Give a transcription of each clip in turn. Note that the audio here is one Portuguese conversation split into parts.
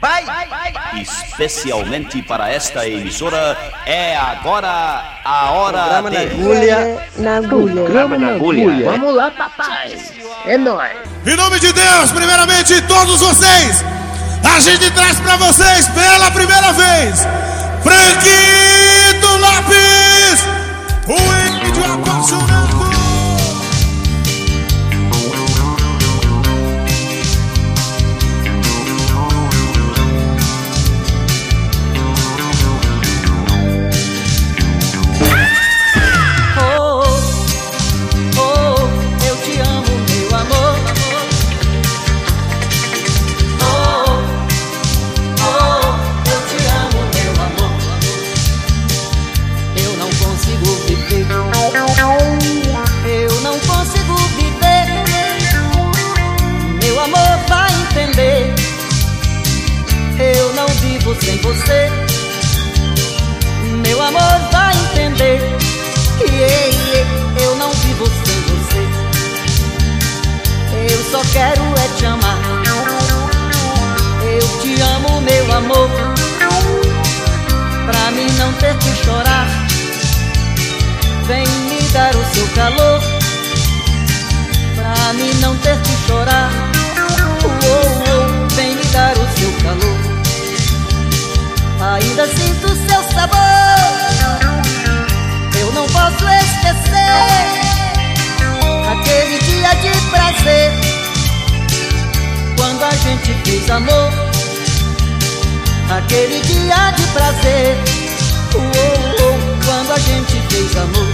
Vai, especialmente para esta emissora, é agora a hora Programa de... na agulha. Na agulha. Programa na agulha. Vamos lá, papai. É nóis. Em nome de Deus, primeiramente todos vocês, a gente traz pra vocês pela primeira vez, Franquito Lopes, o ter que chorar. Vem me dar o seu calor. Pra mim não ter que chorar. Oh, oh, vem me dar o seu calor. Ainda sinto seu sabor. Eu não posso esquecer aquele dia de prazer quando a gente fez amor. Aquele dia de prazer, fez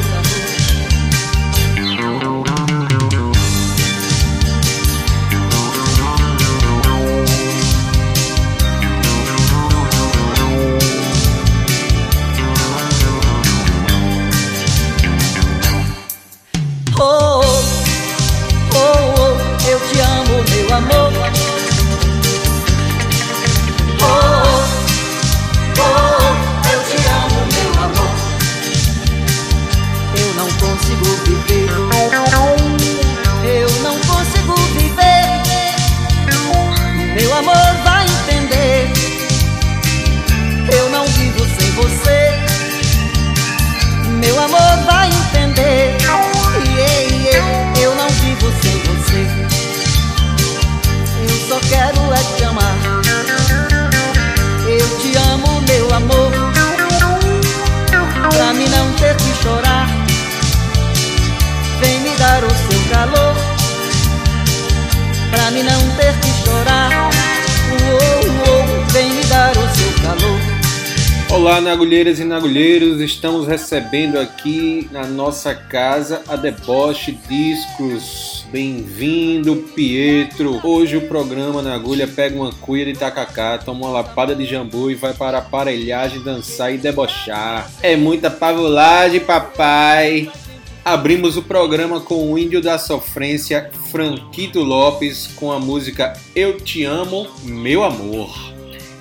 nagulheiras e nagulheiros, estamos recebendo aqui na nossa casa a Deboche Discos. Bem-vindo, Pietro. Hoje o programa na agulha pega uma cuia de tacacá, toma uma lapada de jambu e vai para a aparelhagem dançar e debochar. É muita pavulagem, papai. Abrimos o programa com o índio da sofrência, Franquito Lopes, com a música Eu Te Amo, Meu Amor.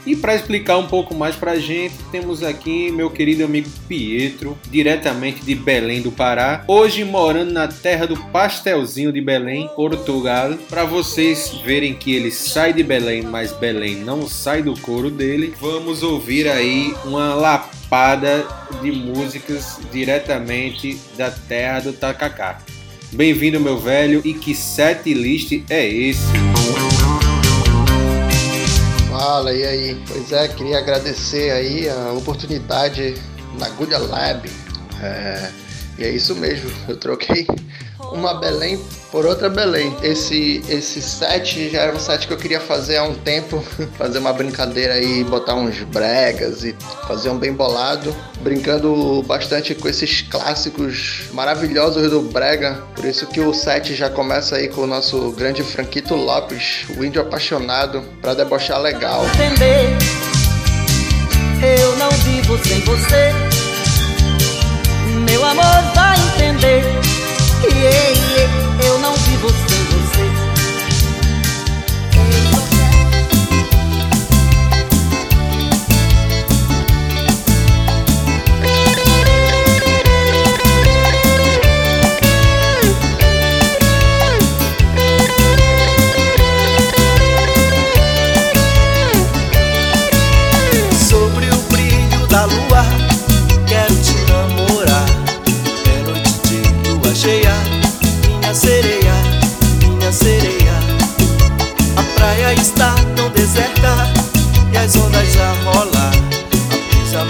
E para explicar um pouco mais para a gente, temos aqui meu querido amigo Pietro, diretamente de Belém do Pará, hoje morando na terra do pastelzinho de Belém, Portugal. Para vocês verem que ele sai de Belém, mas Belém não sai do couro dele, vamos ouvir aí uma lapada de músicas diretamente da terra do Tacacá. Bem-vindo, meu velho, e que set list é esse? Fala, e aí? Pois é, queria agradecer aí a oportunidade na Agulha Lab. É, e é isso mesmo, eu troquei uma Belém por outra Belém. Esse, esse set já era um set que eu queria fazer há um tempo, fazer uma brincadeira aí, botar uns bregas e fazer um bem bolado, brincando bastante com esses clássicos maravilhosos do brega. Por isso que o set já começa aí com o nosso grande Franquito Lopes, o índio apaixonado, para debochar legal. entender. Eu não vivo sem você. Meu amor vai entender. Yeah, yeah,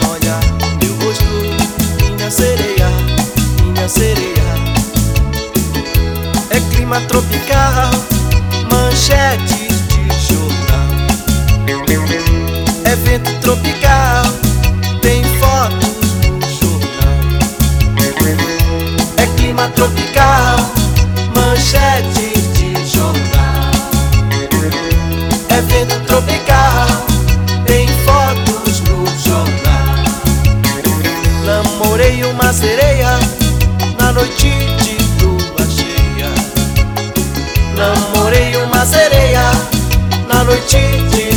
Olha meu rosto, minha sereia, minha sereia. É clima tropical, manchete de jornal. É vento tropical, tem fotos no jornal. É clima tropical, manchetes. noite de lua cheia. Namorei uma sereia na noite de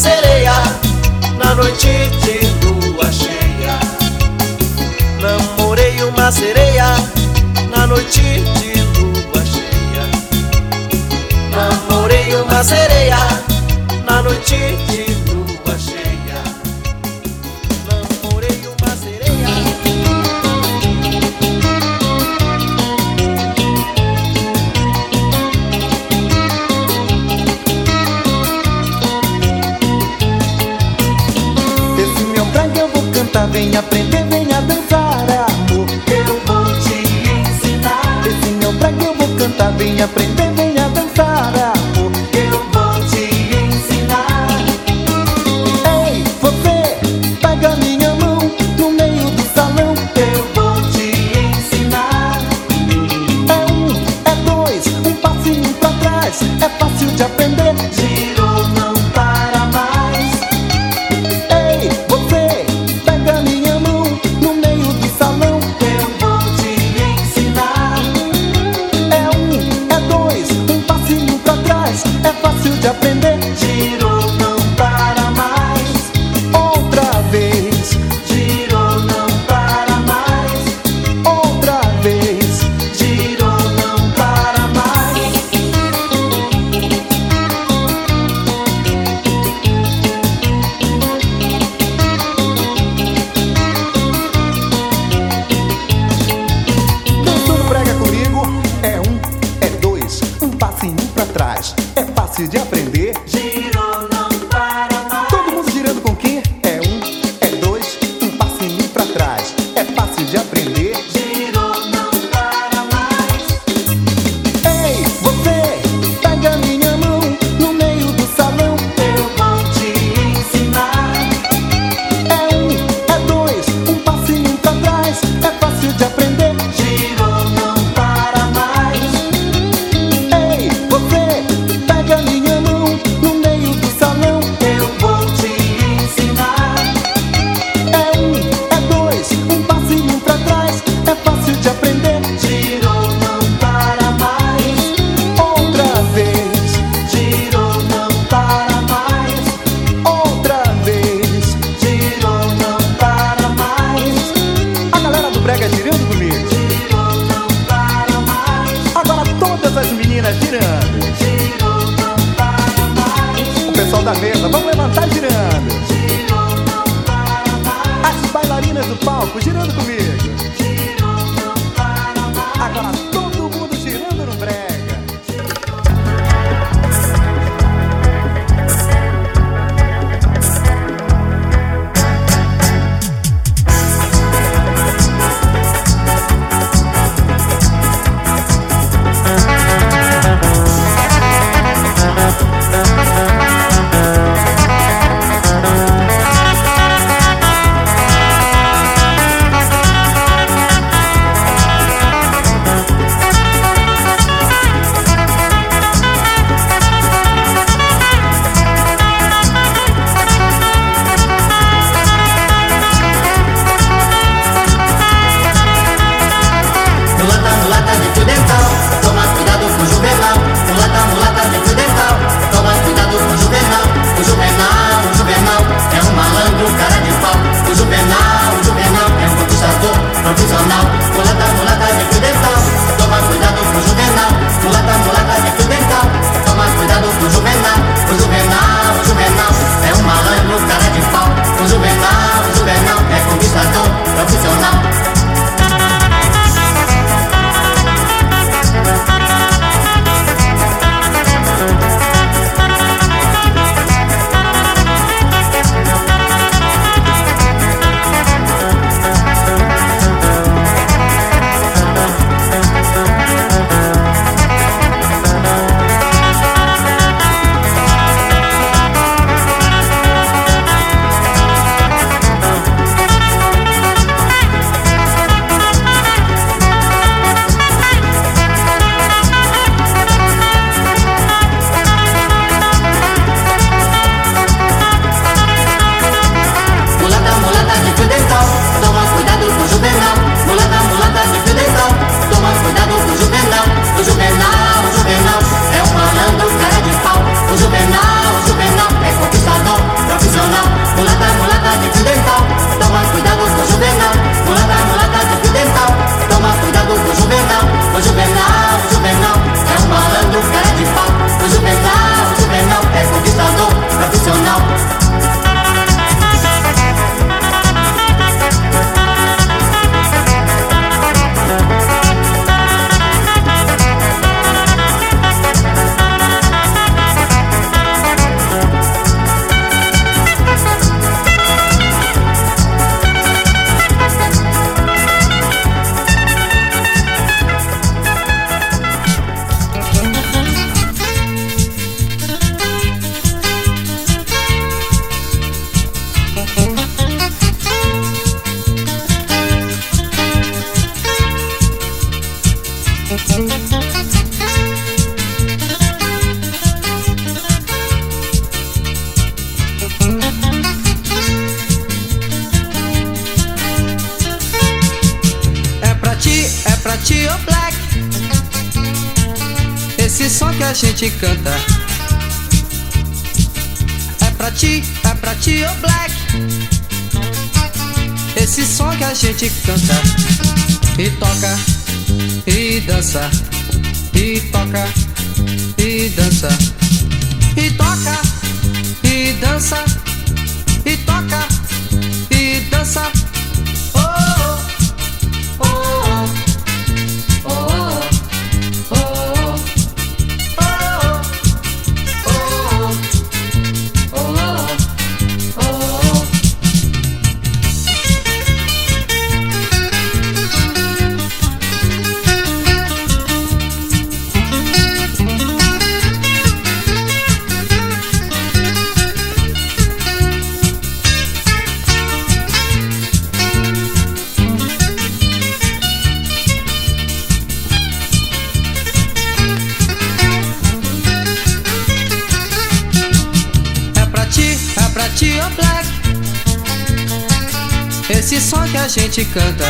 sereia na noite de lua cheia. Namorei uma sereia na noite de lua cheia. Namorei uma sereia na noite de aprender. Gente canta.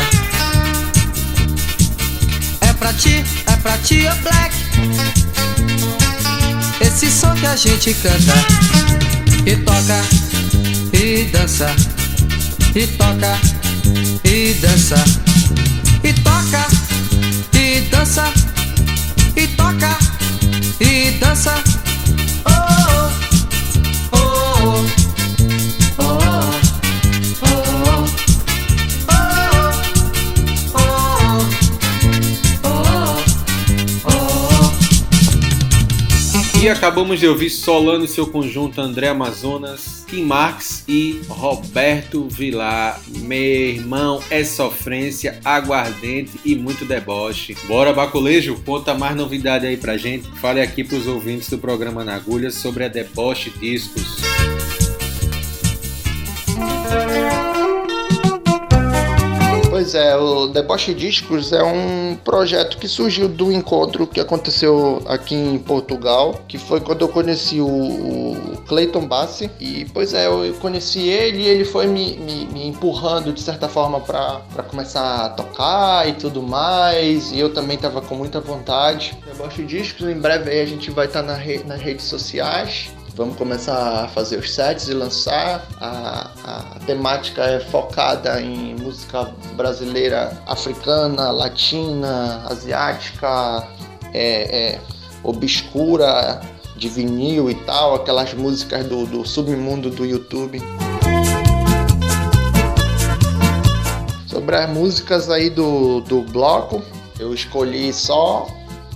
É pra ti, é pra ti, oh Black. Esse som que a gente canta. E toca, e dança. E toca, e dança. E toca, e dança. E toca, e dança. Acabamos de ouvir Solano e seu conjunto André Amazonas, Kim Marx e Roberto Vilar. Meu irmão, é sofrência, aguardente e muito deboche. Bora, Baculejo, conta mais novidade aí pra gente. Fale aqui pros ouvintes do programa Na Agulha sobre a Deboche Discos. Pois é, o Deboche Discos é um projeto que surgiu do encontro que aconteceu aqui em Portugal, que foi quando eu conheci o, Clayton Bassi. E, pois é, eu conheci ele e ele foi me, me, me empurrando de certa forma para começar a tocar e tudo mais. E eu também estava com muita vontade. Deboche Discos, em breve aí a gente vai estar tá na re, nas redes sociais Vamos começar a fazer os sets e lançar. A, a temática é focada em música brasileira, africana, latina, asiática, é, é, obscura, de vinil e tal, aquelas músicas do, do submundo do YouTube. Sobre as músicas aí do, do bloco, eu escolhi só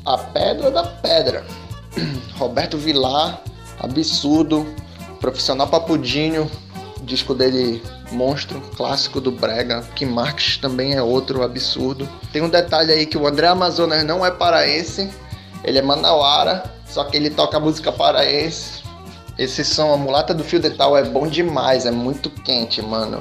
A Pedra da Pedra. Roberto Vilar, Absurdo, Profissional Papudinho, disco dele Monstro, clássico do Brega, que Marx também é outro absurdo. Tem um detalhe aí que o André Amazonas não é paraense, ele é manauara, só que ele toca música paraense. Esse som, a mulata do fio dental, é bom demais, é muito quente, mano.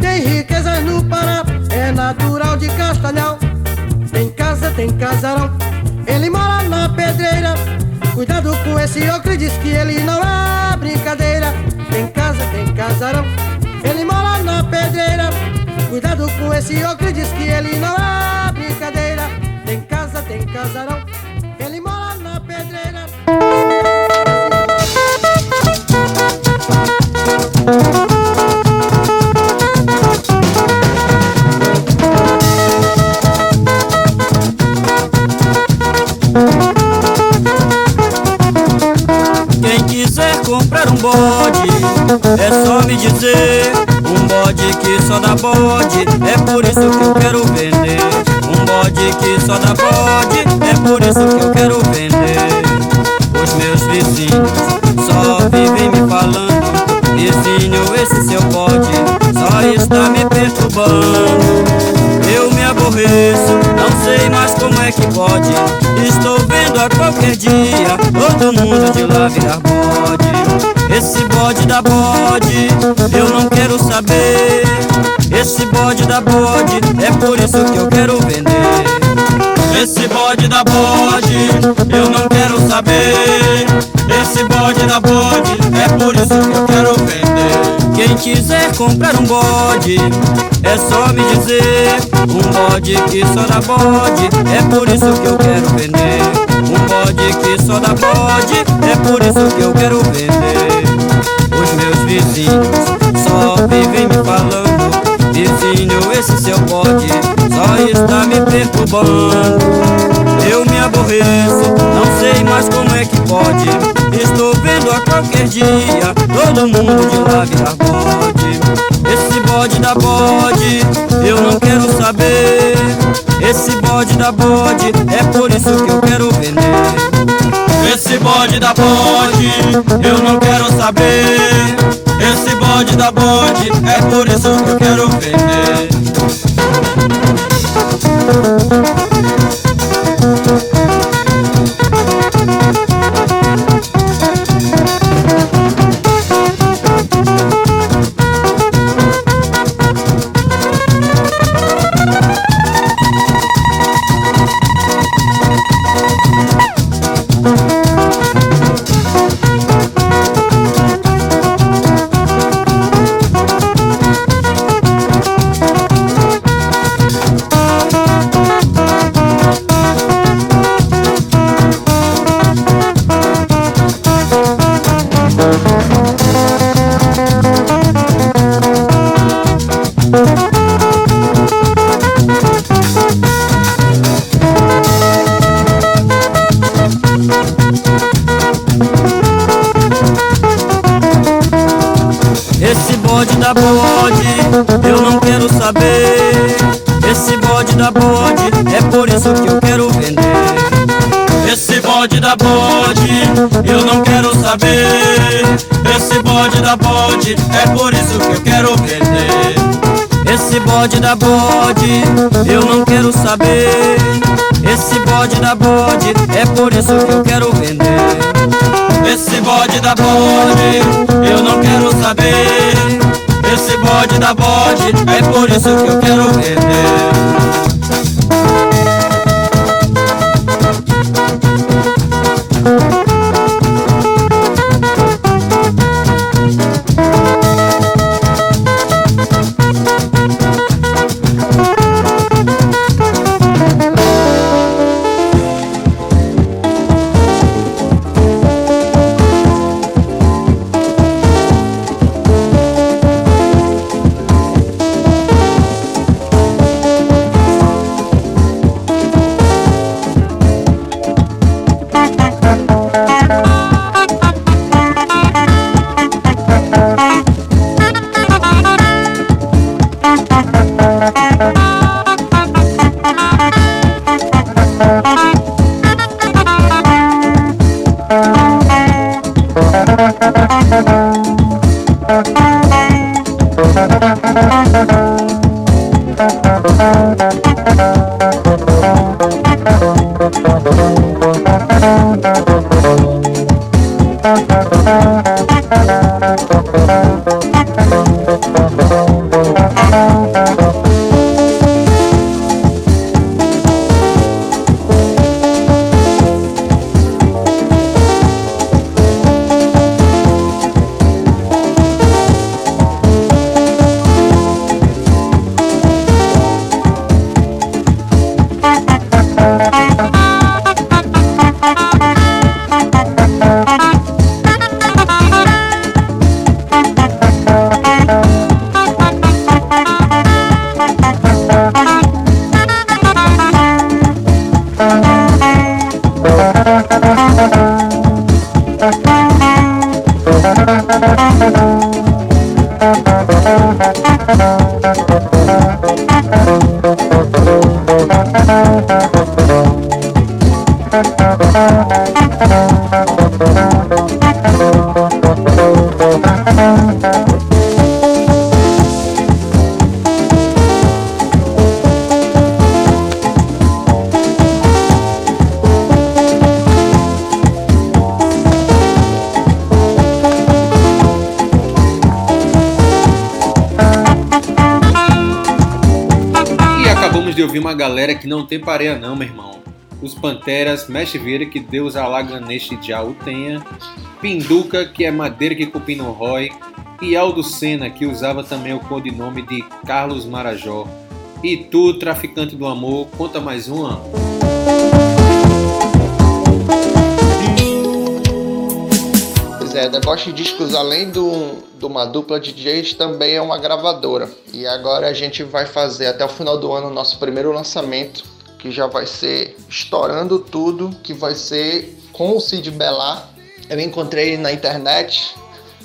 Tem riquezas no Pará, é natural de Castanhal. Tem casa, tem casarão, ele mora na pedreira. Cuidado com esse ocre, diz que ele não é brincadeira. Tem casa, tem casarão, ele mora na pedreira. Cuidado com esse ocre, diz que ele não é brincadeira. Tem casa, tem casarão. Dizer. Um bode que só dá bode, é por isso que eu quero vender. Um bode que só dá bode, é por isso que eu quero vender. Os meus vizinhos só vivem me falando. Vizinho, esse seu bode só está me perturbando. Eu me aborreço, não sei mais como é que pode. Estou vendo a qualquer dia todo mundo de lá virar bode. Esse bode da bode, eu não quero saber. Esse bode da bode, é por isso que eu quero vender. Esse bode da bode, eu não quero saber. Esse bode da bode, é por isso que eu quero vender. Quem quiser comprar um bode, é só me dizer. Um bode que só dá bode, é por isso que eu quero vender. Um bode que só dá bode, é por isso que eu quero vender. Vizinhos só vivem me falando. Vizinho, esse seu bode só está me perturbando. Eu me aborreço, não sei mais como é que pode. Estou vendo a qualquer dia todo mundo de lá virar bode. Esse bode da bode, eu não quero saber. Esse bode da bode, é por isso que eu quero vender. Esse bode da bode, eu não quero saber. Esse bode da bode, é por isso que eu quero vender. E acabamos de ouvir uma galera que não tem pareia não, meu irmão. Os Panteras, Mexe Vieira, que Deus alaga neste dia o tenha. Pinduca, que é madeira que cupim não rói. E Aldo Senna, que usava também o codinome de Carlos Marajó. E tu, traficante do amor, conta mais uma. Pois é, Deboche Discos, além do, de uma dupla de DJs, também é uma gravadora. E agora a gente vai fazer até o final do ano nosso primeiro lançamento, que já vai ser estourando tudo, que vai ser com o Cid Belar. Eu encontrei ele na internet,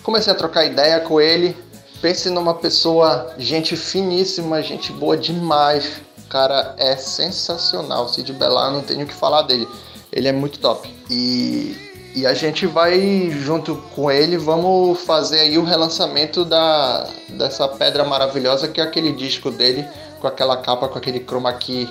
comecei a trocar ideia com ele. Pense numa pessoa, gente finíssima, gente boa demais. O cara é sensacional. Cid Belar, não tenho o que falar dele. Ele é muito top. E e a gente vai, junto com ele, vamos fazer aí o relançamento da, dessa pedra maravilhosa que é aquele disco dele, com aquela capa, com aquele chroma key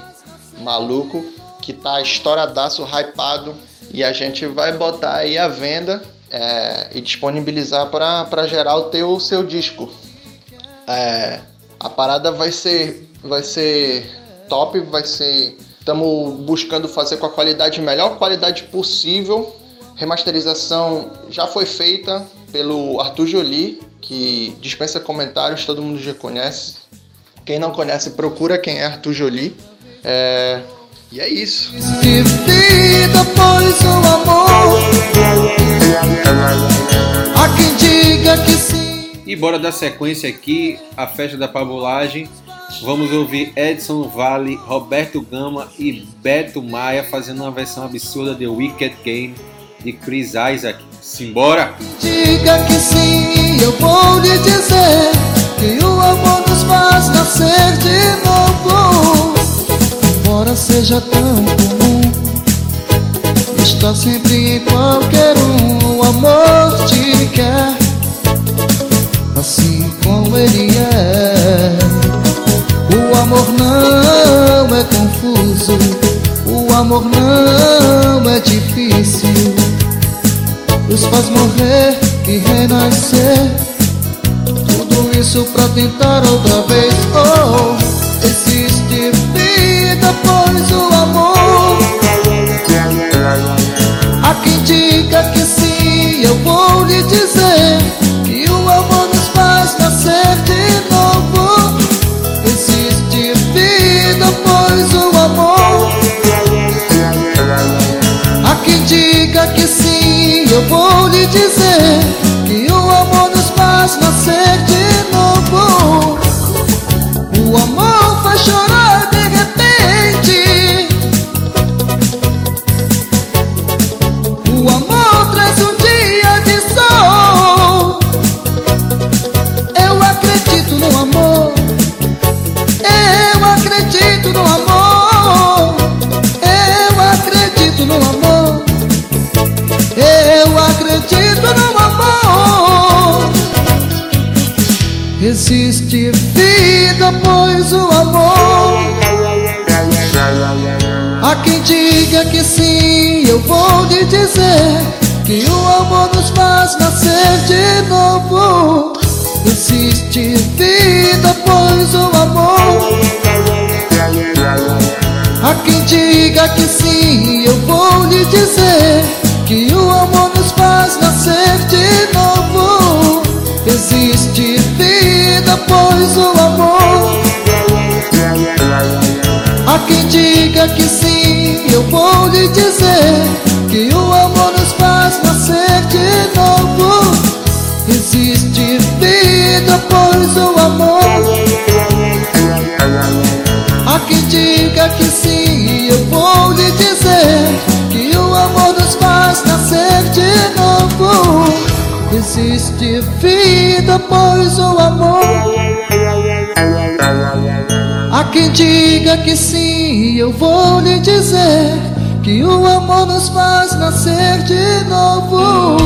maluco, que tá estouradaço, hypado. E a gente vai botar aí a venda é, e disponibilizar para geral ter o seu disco. É, a parada vai ser, vai ser top, vai ser... Estamos buscando fazer com a qualidade, melhor qualidade possível remasterização já foi feita pelo Arthur Jolie, que dispensa comentários, todo mundo já conhece. Quem não conhece, procura quem é Arthur Jolie. É... E é isso. De vida, pois o amor. Há quem diga que sim. E bora dar sequência aqui, a festa da pabulagem. Vamos ouvir Edson Vale, Roberto Gama e Beto Maia fazendo uma versão absurda de Wicked Game de Chris Isaac. Simbora! Diga que sim, eu vou lhe dizer que o amor nos faz nascer de novo. Embora seja tão comum, está sempre em qualquer um. O amor te quer, assim como ele é. O amor não é confuso, o amor não é difícil nos faz morrer e renascer. Tudo isso pra tentar outra vez. Oh, existe pois o amor. Há quem diga que sim, eu vou lhe dizer que o amor nos faz nascer de novo. Existe vida, pois o amor. Há quem diga que sim, eu vou lhe dizer diga que sim, eu vou lhe dizer que o amor nos faz nascer de novo. Existe vida, pois o amor. A quem diga que sim, eu vou lhe dizer que o amor nos faz nascer de novo. Existe vida, pois o amor. existe vida, pois o amor. A quem diga que sim, eu vou lhe dizer que o amor nos faz nascer de novo.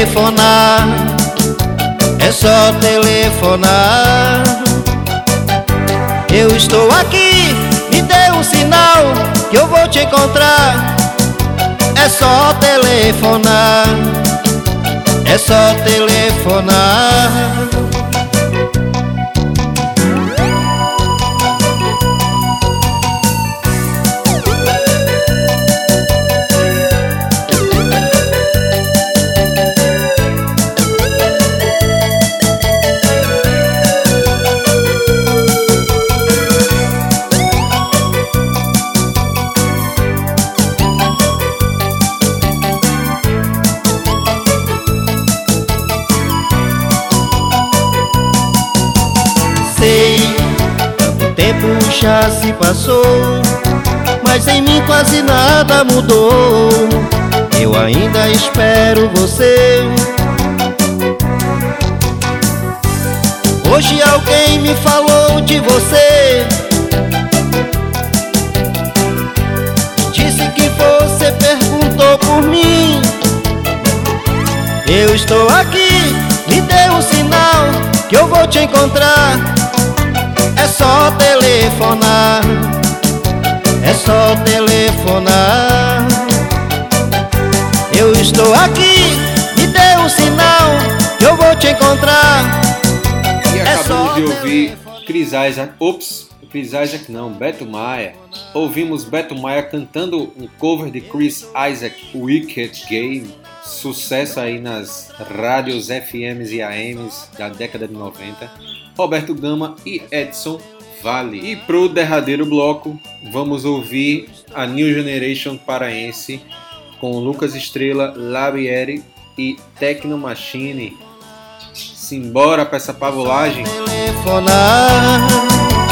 Telefonar. É só telefonar. Eu estou aqui, me dê um sinal Que eu vou te encontrar. É só telefonar, é só telefonar. Já se passou, mas em mim quase nada mudou. Eu ainda espero você. Hoje alguém me falou de você. Disse que você perguntou por mim. Eu estou aqui, me dê um sinal que eu vou te encontrar. É só telefonar, é só telefonar. Eu estou aqui, me dê um sinal que eu vou te encontrar. E É acabamos de ouvir Chris Isaac, ops, Chris Isaac não, Beto Maia. Ouvimos Beto Maia cantando um cover de Chris Isaac, Wicked Game, sucesso aí nas rádios FMs e AMs da década de 90. Roberto Gama e Edson Vale. E pro derradeiro bloco, vamos ouvir a New Generation paraense com Lucas Estrela, Labieri e Tecno Machine. Simbora pra essa pavulagem. telefonar.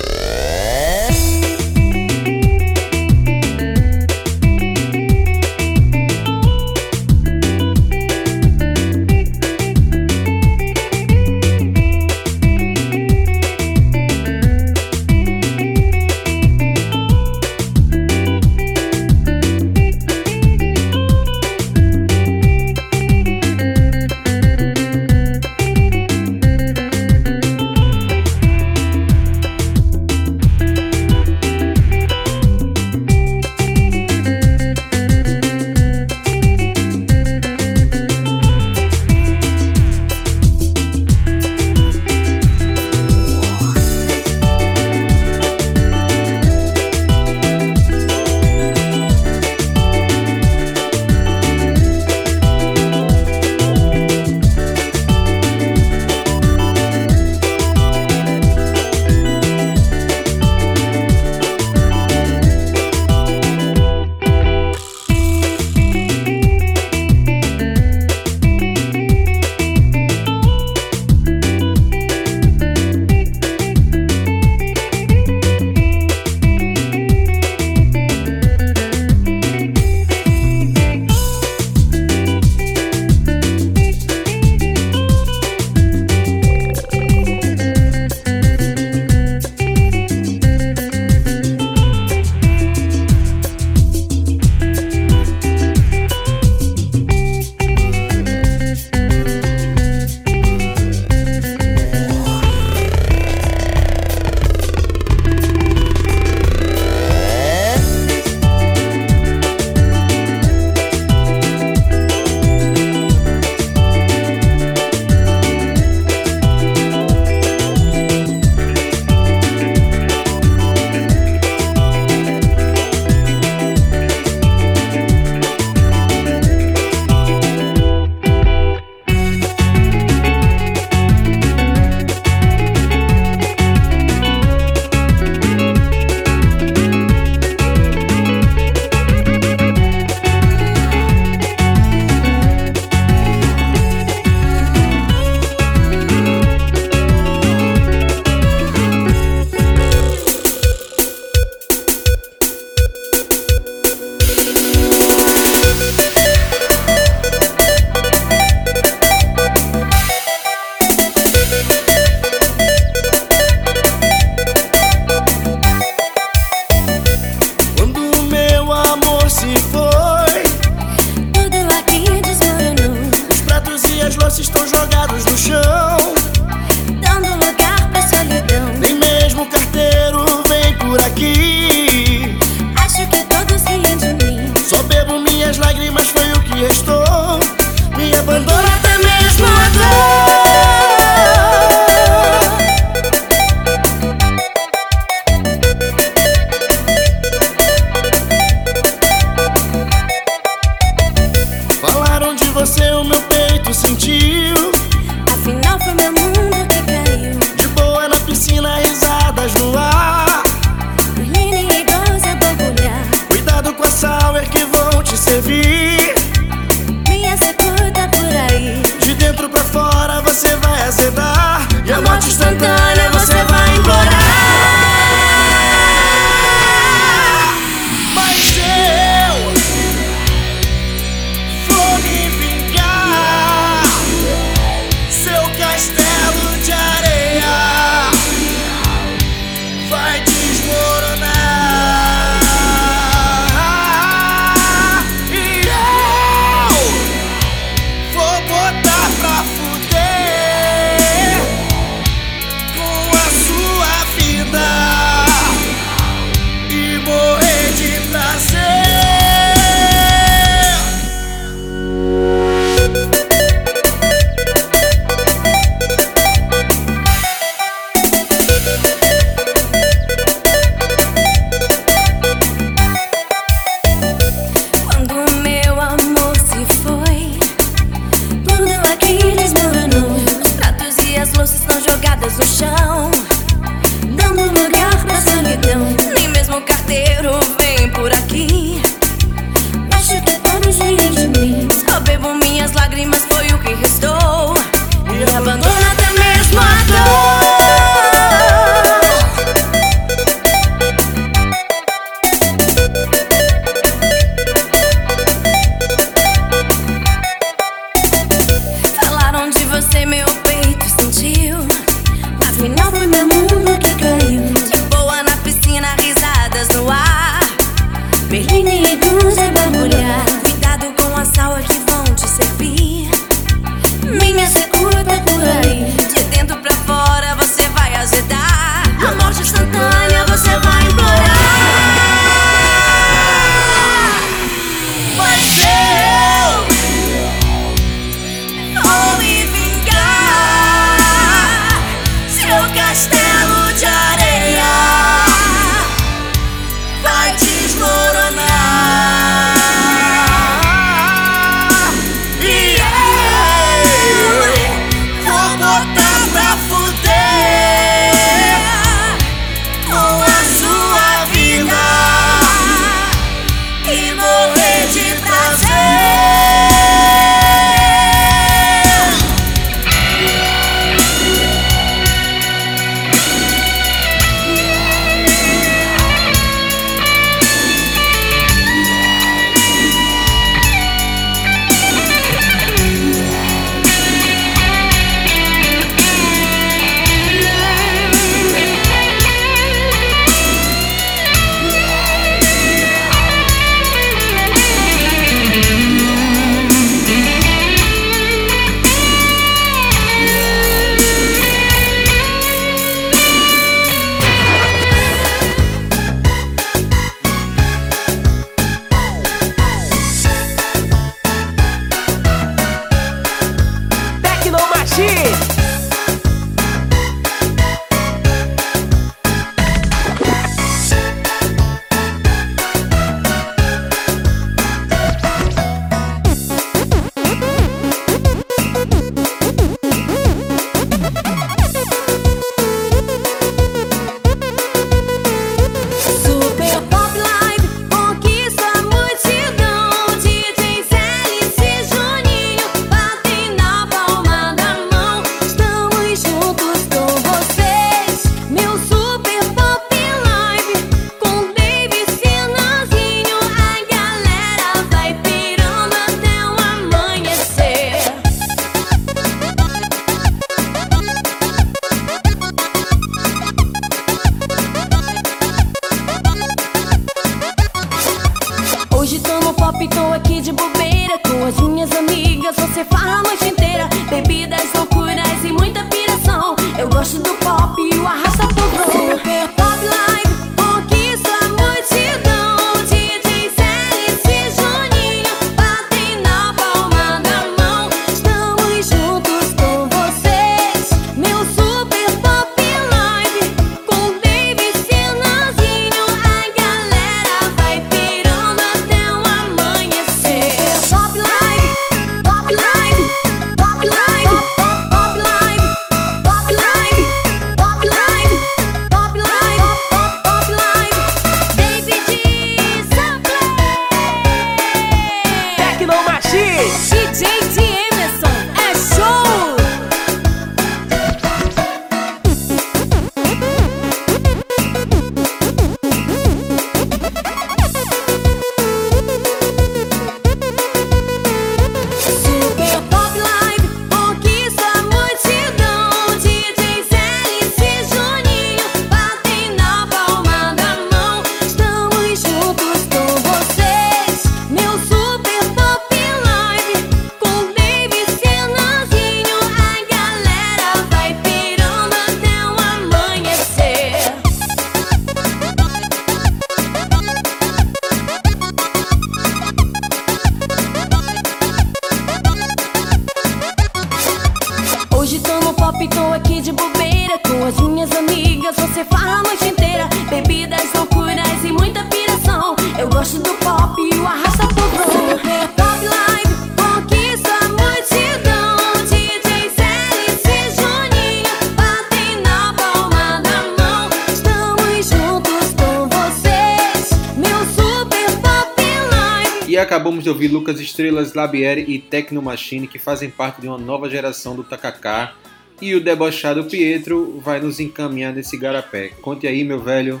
De ouvir Lucas Estrelas, Labieri e Tecno Machine, que fazem parte de uma nova geração do Takaká. E o debochado Pietro vai nos encaminhar nesse garapé. Conte aí, meu velho.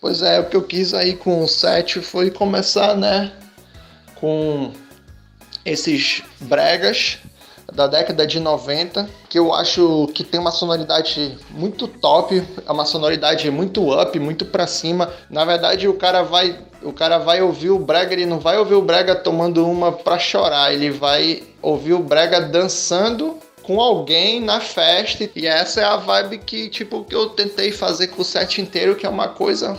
Pois é, o que eu quis aí com o set foi começar, né, com esses bregas da década de 90, que eu acho que tem uma sonoridade muito top, é uma sonoridade muito up, muito pra cima. Na verdade, o cara vai, o cara vai ouvir o brega, ele não vai ouvir o brega tomando uma pra chorar, ele vai ouvir o brega dançando com alguém na festa. E essa é a vibe que, tipo, que eu tentei fazer com o set inteiro, que é uma coisa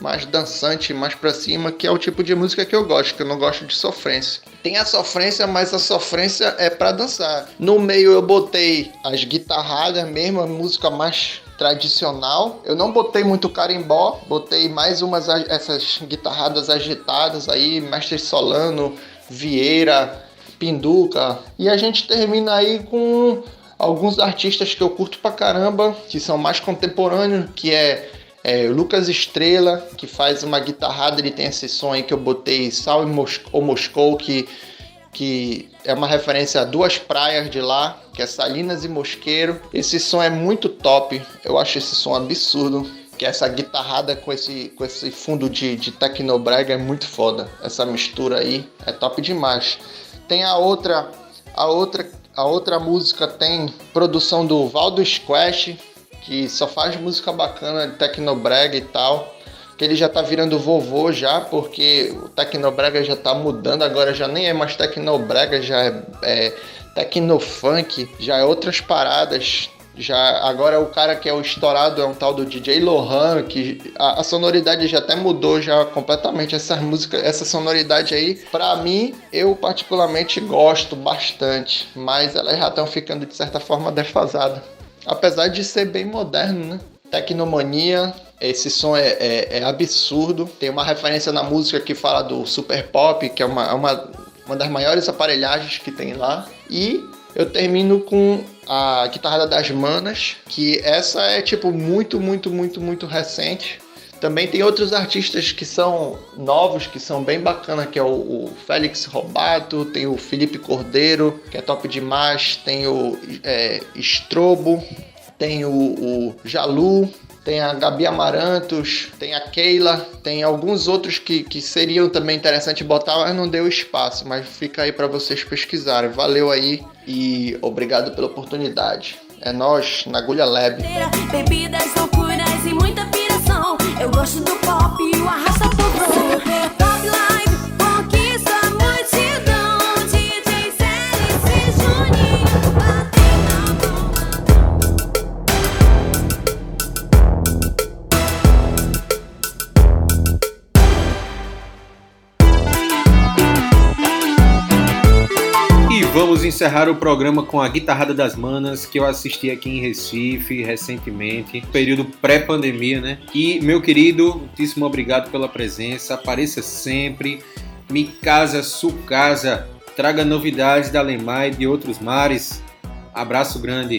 mais dançante, mais pra cima, que é o tipo de música que eu gosto, que eu não gosto de sofrência. Tem a sofrência, mas a sofrência é pra dançar. No meio eu botei as guitarradas mesmo, a música mais tradicional. Eu não botei muito carimbó, botei mais umas essas guitarradas agitadas aí, Mestre Solano, Vieira, Pinduca. E a gente termina aí com alguns artistas que eu curto pra caramba, que são mais contemporâneos, que é, é, Lucas Estrela, que faz uma guitarrada, ele tem esse som aí que eu botei, Sal ou Moscou, que, que é uma referência a duas praias de lá, que é Salinas e Mosqueiro. Esse som é muito top, eu acho esse som absurdo. Que essa guitarrada com esse, com esse fundo de, de Tecnobrega é muito foda. Essa mistura aí é top demais. Tem a outra, a outra, a outra música tem produção do Valdo Squash, que só faz música bacana de Tecnobrega e tal. Que ele já tá virando vovô já, porque o Tecnobrega já tá mudando, agora já nem é mais Tecnobrega, já é, é Tecnofunk, já é outras paradas. Já agora o cara que é o estourado é um tal do DJ Lohan, que a, a sonoridade já até mudou já completamente essas músicas, essa sonoridade aí, pra mim, eu particularmente gosto bastante, mas elas já estão ficando de certa forma defasadas. Apesar de ser bem moderno, né? Tecnomania, esse som é, é- é absurdo. Tem uma referência na música que fala do Super Pop, que é uma, é uma, uma das maiores aparelhagens que tem lá. E eu termino com a guitarra das manas, que essa é tipo muito, muito, muito, muito recente. Também tem outros artistas que são novos, que são bem bacanas, que é o, o Félix Robato, tem o Felipe Cordeiro, que é top demais, tem o é, Strobo, tem o, o Jalu, tem a Gabi Amarantos, tem a Keila, tem alguns outros que, que seriam também interessante botar, mas não deu espaço. Mas fica aí para vocês pesquisarem. Valeu aí e obrigado pela oportunidade. É nós na Agulha Lab. Bebidas, loucuras e muita. Eu gosto do pop e o arrasta vamos encerrar o programa com a Guitarrada das Manas, que eu assisti aqui em Recife recentemente, período pré-pandemia, né? E, meu querido, muitíssimo obrigado pela presença, apareça sempre, me casa, su casa, traga novidades da Alemanha e de outros mares. Abraço grande.